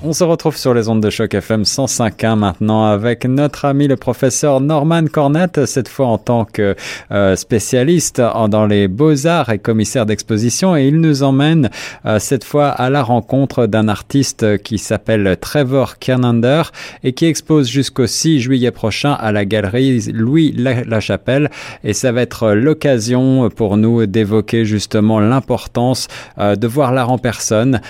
On se retrouve sur les ondes de choc FM 105.1 maintenant avec notre ami le professeur Norman Cornette, cette fois en tant que euh, spécialiste dans les beaux-arts et commissaire d'exposition. Et il nous emmène euh, cette fois à la rencontre d'un artiste qui s'appelle Trevor Kernander et qui expose jusqu'au 6 juillet prochain à la galerie Louis Lachapelle et ça va être l'occasion pour nous d'évoquer justement l'importance euh, de voir l'art en personne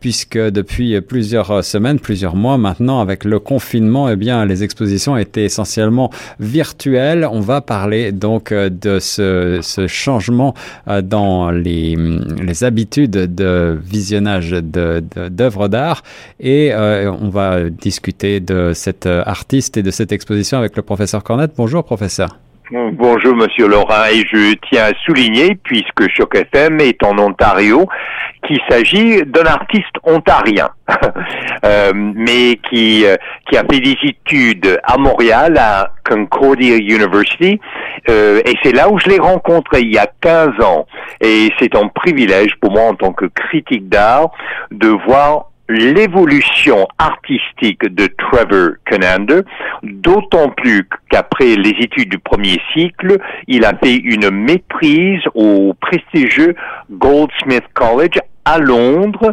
puisque depuis plusieurs semaines, plusieurs mois maintenant, avec le confinement, eh bien, les expositions étaient essentiellement virtuelles. On va parler donc euh, de ce, changement euh, dans les, les habitudes de visionnage d'œuvres d'art et euh, on va discuter de cet artiste et de cette exposition avec le professeur Cornette. Bonjour, professeur. Bonjour Monsieur Laura et je tiens à souligner, puisque Choc FM est en Ontario, qu'il s'agit d'un artiste ontarien, euh, mais qui, euh, qui a fait des études à Montréal, à Concordia University, euh, et c'est là où je l'ai rencontré il y a 15 ans. Et c'est un privilège pour moi en tant que critique d'art de voir l'évolution artistique de Trevor Conander, d'autant plus qu'après les études du premier cycle, il a fait une maîtrise au prestigieux Goldsmith College à Londres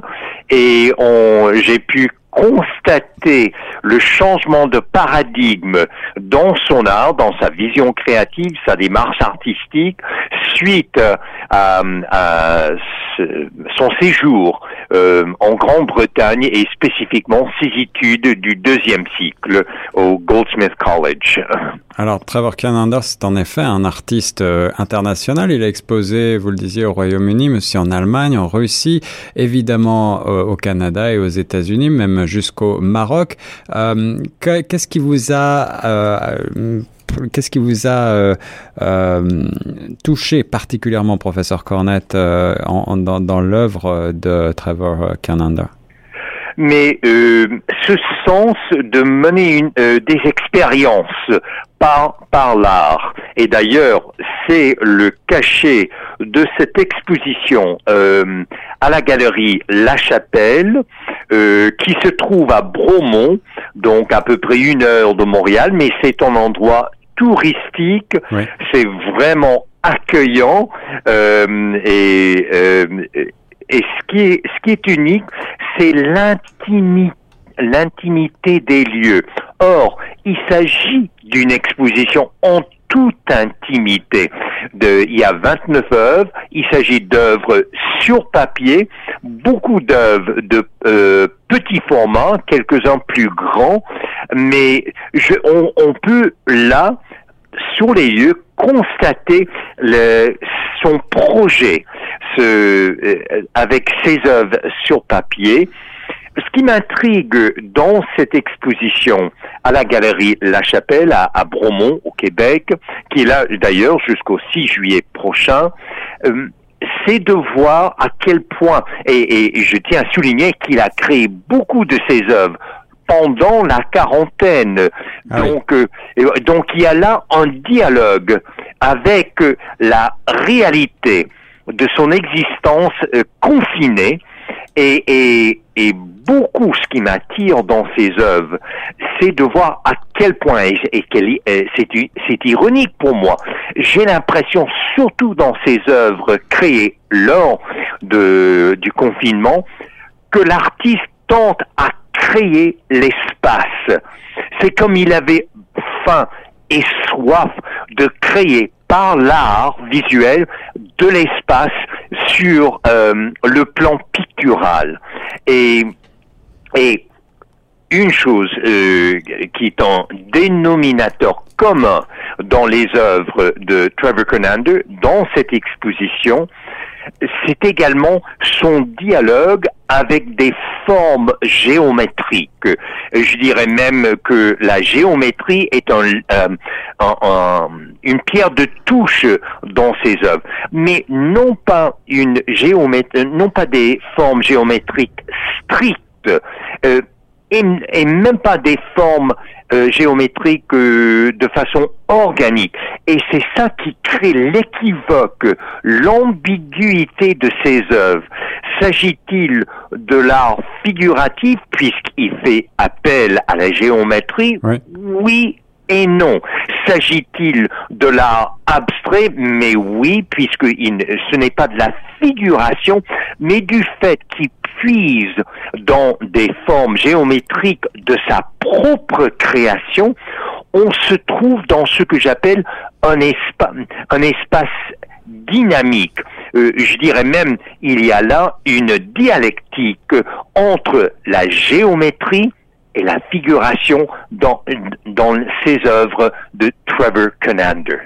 et j'ai pu constater le changement de paradigme dans son art, dans sa vision créative, sa démarche artistique, suite à, son séjour euh, en Grande-Bretagne et spécifiquement ses études du deuxième cycle au Goldsmith College. Alors, Trevor Cananders, c'est en effet un artiste euh, international. Il a exposé, vous le disiez, au Royaume-Uni, mais aussi en Allemagne, en Russie, évidemment euh, au Canada et aux États-Unis, même jusqu'au Maroc. Euh, qu'est-ce qui vous a Qu'est-ce qui vous a touché particulièrement, professeur Cornette, dans, dans l'œuvre de Trevor Cananda mais euh, ce sens de mener une, euh, des expériences par, par l'art. Et d'ailleurs, c'est le cachet de cette exposition euh, à la galerie La Chapelle, euh, qui se trouve à Bromont, donc à peu près une heure de Montréal, mais c'est un endroit touristique, c'est vraiment accueillant euh, et et ce qui est, unique, c'est l'intimité des lieux. Or, il s'agit d'une exposition en toute intimité. Il y a 29 œuvres, il s'agit d'œuvres sur papier, beaucoup d'œuvres de euh, petit format, quelques-uns plus grands, mais on, on peut là, sur les lieux, constater le, son projet ce, euh, avec ses œuvres sur papier. Ce qui m'intrigue dans cette exposition à la galerie La Chapelle à, Bromont au Québec, qui est là d'ailleurs jusqu'au 6 juillet prochain, euh, c'est de voir à quel point, et, et je tiens à souligner qu'il a créé beaucoup de ses œuvres pendant la quarantaine. Ah donc, euh, donc il y a là un dialogue avec euh, la réalité de son existence euh, confinée et, et, et, beaucoup ce qui m'attire dans ses œuvres, c'est de voir à quel point, et, c'est ironique pour moi, j'ai l'impression, surtout dans ses œuvres créées lors de, du confinement, que l'artiste tente à créer l'espace. C'est comme il avait faim et soif de créer par l'art visuel de l'espace sur euh, le plan pictural. Et, et une chose euh, qui est un dénominateur commun dans les œuvres de Trevor Conander, dans cette exposition, c'est également son dialogue avec des formes géométriques. Je dirais même que la géométrie est euh, une pierre de touche dans ses œuvres, mais non pas une géométrie, non pas des formes géométriques strictes. Euh, et, et même pas des formes euh, géométriques euh, de façon organique. Et c'est ça qui crée l'équivoque, l'ambiguïté de ces œuvres. S'agit-il de l'art figuratif puisqu'il fait appel à la géométrie? Oui et non. S'agit-il de l'art abstrait Mais oui, puisque ce n'est pas de la figuration, mais du fait qu'il puise dans des formes géométriques de sa propre création, on se trouve dans ce que j'appelle un, un espace dynamique. Euh, je dirais même, il y a là une dialectique entre la géométrie et la figuration dans, dans ces œuvres de Trevor Conander.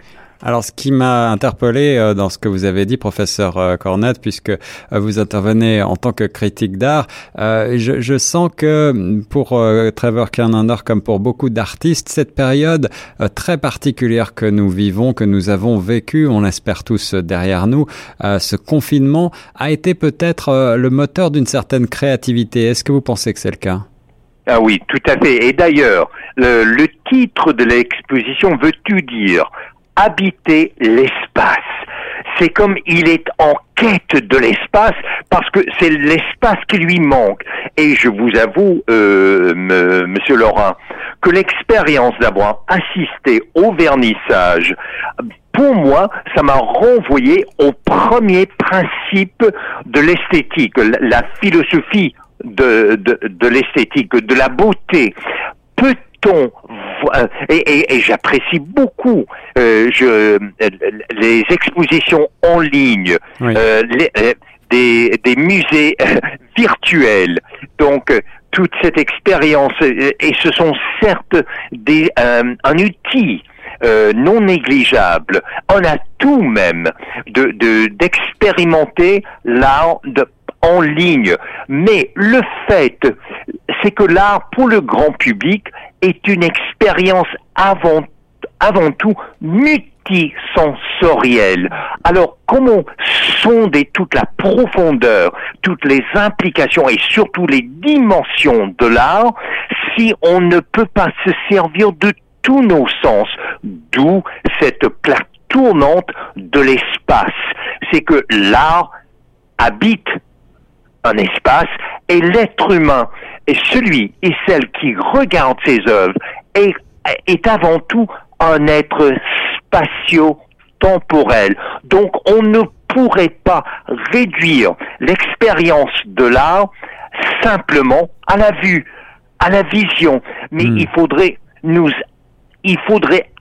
Alors, ce qui m'a interpellé euh, dans ce que vous avez dit, professeur euh, Cornette, puisque euh, vous intervenez en tant que critique d'art, je, je, sens que pour Trevor Conander, comme pour beaucoup d'artistes, cette période très particulière que nous vivons, que nous avons vécu, on espère tous derrière nous, ce confinement a été peut-être le moteur d'une certaine créativité. Est-ce que vous pensez que c'est le cas? Ah oui, tout à fait. Et d'ailleurs, le, titre de l'exposition veut-tu dire habiter l'espace c'est comme il est en quête de l'espace parce que c'est l'espace qui lui manque. Et je vous avoue, euh, Monsieur Laurent, que l'expérience d'avoir assisté au vernissage, pour moi, ça m'a renvoyé au premier principe de l'esthétique, la philosophie de, de, de l'esthétique, de la beauté. Peut-on et, et, j'apprécie beaucoup euh, je, les expositions en ligne, euh, les, euh, des, des, musées virtuels. Donc toute cette expérience et ce sont certes des un outil non négligeable, en tout même de d'expérimenter l'art de en ligne. Mais le fait, c'est que l'art pour le grand public est une expérience avant, avant tout multisensorielle. Alors, comment sonder toute la profondeur, toutes les implications et surtout les dimensions de l'art si on ne peut pas se servir de tous nos sens, d'où cette plaque tournante de l'espace. C'est que l'art habite un espace et l'être humain est celui et celle qui regarde ses œuvres est, est avant tout un être spatio-temporel. Donc on ne pourrait pas réduire l'expérience de l'art simplement à la vue, à la vision, mais hmm. il faudrait nous, il faudrait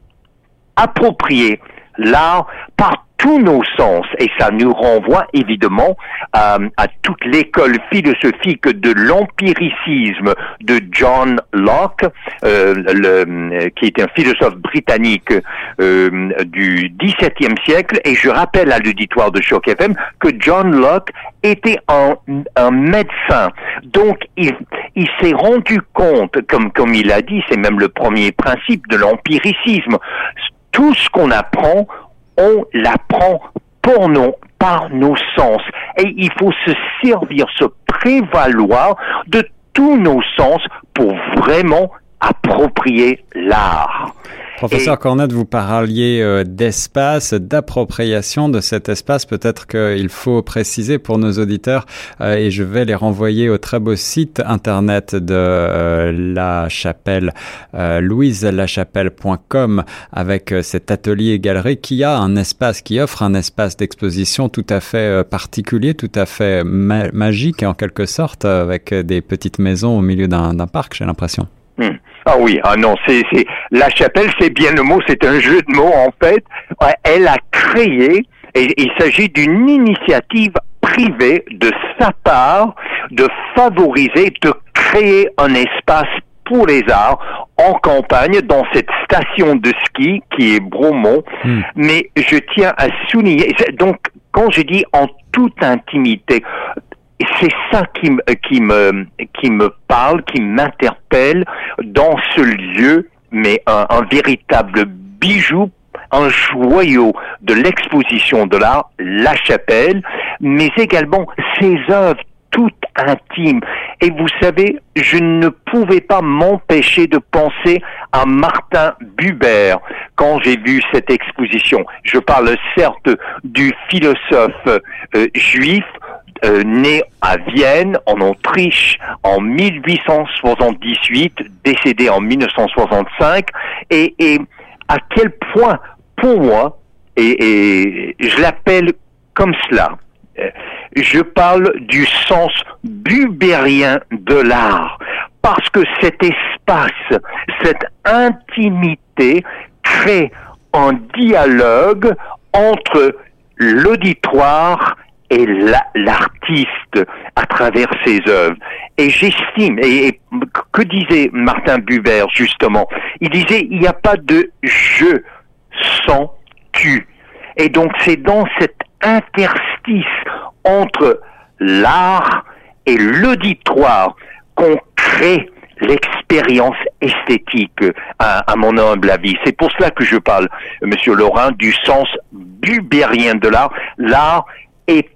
approprier l'art par tous nos sens. Et ça nous renvoie évidemment à, toute l'école philosophique de l'empiricisme de John Locke, euh, le, qui est un philosophe britannique euh, du XVIIe siècle. Et je rappelle à l'auditoire de Choc FM que John Locke était un, un médecin. Donc il, il s'est rendu compte, comme, comme il a dit, c'est même le premier principe de l'empiricisme, tout ce qu'on apprend, on l'apprend pour nous, par nos sens. Et il faut se servir, se prévaloir de tous nos sens pour vraiment approprier l'art. Professeur Cornette, vous parliez euh, d'espace, d'appropriation de cet espace. Peut-être qu'il faut préciser pour nos auditeurs, euh, et je vais les renvoyer au très beau site internet de euh, La Chapelle, louiselachapelle.com, avec cet atelier galerie qui a un espace, qui offre un espace d'exposition tout à fait particulier, tout à fait magique en quelque sorte, avec des petites maisons au milieu d'un parc, j'ai l'impression. Hmm. Ah oui, ah non, c'est la chapelle, c'est bien le mot, c'est un jeu de mots en fait. Elle a créé, et il s'agit d'une initiative privée de sa part de favoriser, de créer un espace pour les arts en campagne dans cette station de ski qui est Bromont. Hmm. Mais je tiens à souligner, donc quand je dis en toute intimité, c'est ça qui, qui, me, qui me parle, qui m'interpelle dans ce lieu, mais un, véritable bijou un joyau de l'exposition de l'art, La Chapelle, mais également ses œuvres tout intime. Et vous savez, je ne pouvais pas m'empêcher de penser à Martin Buber quand j'ai vu cette exposition. Je parle certes du philosophe euh, juif euh, né à Vienne, en Autriche, en 1878, décédé en 1965, et, à quel point, pour moi, et, et je l'appelle comme cela, euh, je parle du sens bubérien de l'art, parce que cet espace, cette intimité crée un dialogue entre l'auditoire et l'artiste à travers ses œuvres. Et j'estime, et, que disait Martin Buber justement Il disait, il n'y a pas de je sans tu. Et donc c'est dans cet interstice entre l'art et l'auditoire qu'on crée l'expérience esthétique, à, mon humble avis. C'est pour cela que je parle, Monsieur Laurent, du sens bubérien de l'art. L'art est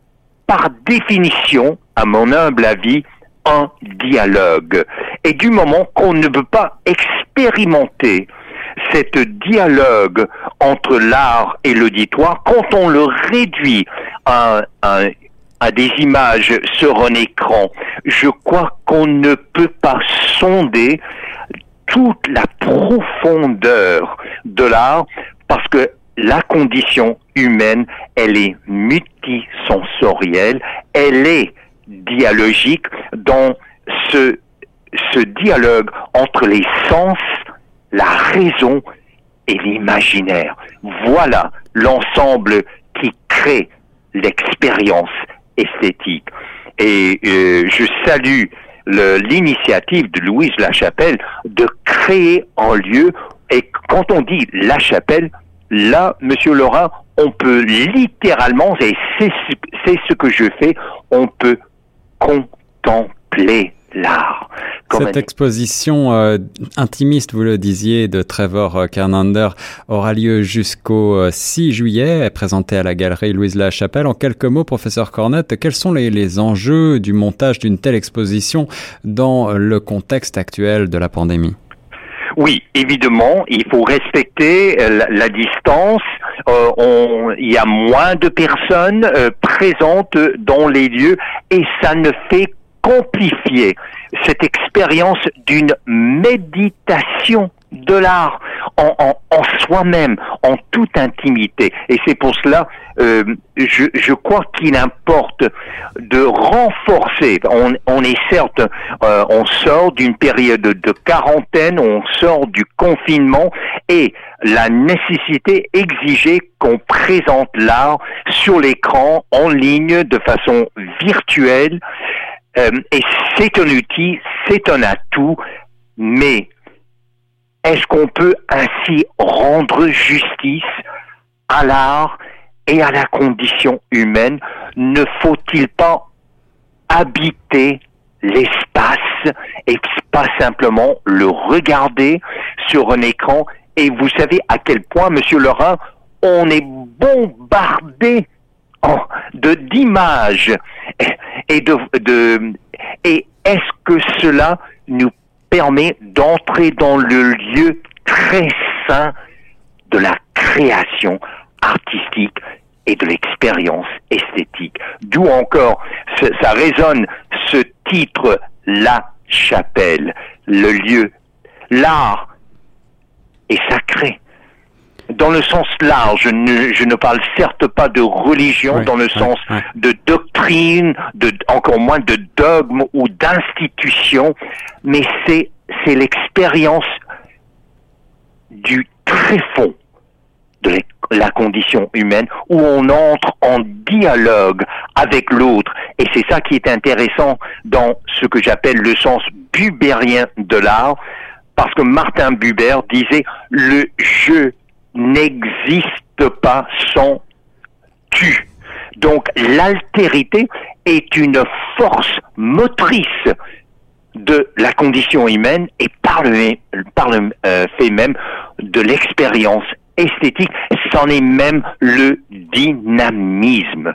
par définition, à mon humble avis, un dialogue. Et du moment qu'on ne veut pas expérimenter cet dialogue entre l'art et l'auditoire, quand on le réduit à, à des images sur un écran, je crois qu'on ne peut pas sonder toute la profondeur de l'art parce que la condition humaine, elle est multisensorielle, elle est dialogique dans ce, ce dialogue entre les sens, la raison et l'imaginaire. Voilà l'ensemble qui crée l'expérience esthétique. Et euh, je salue l'initiative de Louise Lachapelle de créer un lieu. Et quand on dit La Chapelle, là, Monsieur Laurent, on peut littéralement, et c'est ce que je fais, on peut contempler l'art. Cette exposition euh, intimiste, vous le disiez, de Trevor Kernander aura lieu jusqu'au 6 euh, juillet, est présentée à la galerie Louise Lachapelle. En quelques mots, professeur Cornette, quels sont les, les enjeux du montage d'une telle exposition dans le contexte actuel de la pandémie? Oui, évidemment, il faut respecter euh, la, distance. on, il y a moins de personnes présentes dans les lieux et ça ne fait qu'amplifier cette expérience d'une méditation de l'art en, en, en soi-même, en toute intimité. Et c'est pour cela, euh, je, je, crois qu'il importe de renforcer. On, on est certes, euh, on sort d'une période de quarantaine, on sort du confinement, et la nécessité exigeait qu'on présente l'art sur l'écran, en ligne, de façon virtuelle. Euh, et c'est un outil, c'est un atout, mais est-ce qu'on peut ainsi rendre justice à l'art et à la condition humaine? Ne faut-il pas habiter l'espace et pas simplement le regarder sur un écran? Et vous savez à quel point, Monsieur Laurent, on est bombardé de d'images et de et est-ce que cela nous permet d'entrer dans le lieu très sain de la création artistique et de l'expérience esthétique. D'où encore, ça résonne ce titre, La chapelle, le lieu. L'art est sacré dans le sens large, je ne, je ne parle certes pas de religion dans le sens de doctrine, de, encore moins de dogme ou d'institution, mais c'est, c'est l'expérience du tréfonds de la condition humaine où on entre en dialogue avec l'autre. Et c'est ça qui est intéressant dans ce que j'appelle le sens bubérien de l'art, parce que Martin Buber disait le jeu n'existe pas sans tu. Donc l'altérité est une force motrice de la condition humaine et par le, euh, fait même de l'expérience esthétique, c'en est même le dynamisme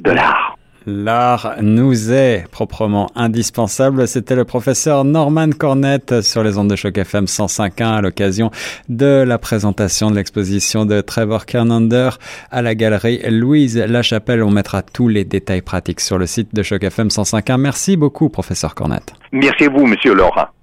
de l'art. L'art nous est proprement indispensable. C'était le professeur Norman Cornette sur les ondes de choc FM 105.1 à l'occasion de la présentation de l'exposition de Trevor Kernander à la galerie Louise Lachapelle. On mettra tous les détails pratiques sur le site de choc FM 105.1. Merci beaucoup, professeur Cornette. Merci à vous, monsieur Laura.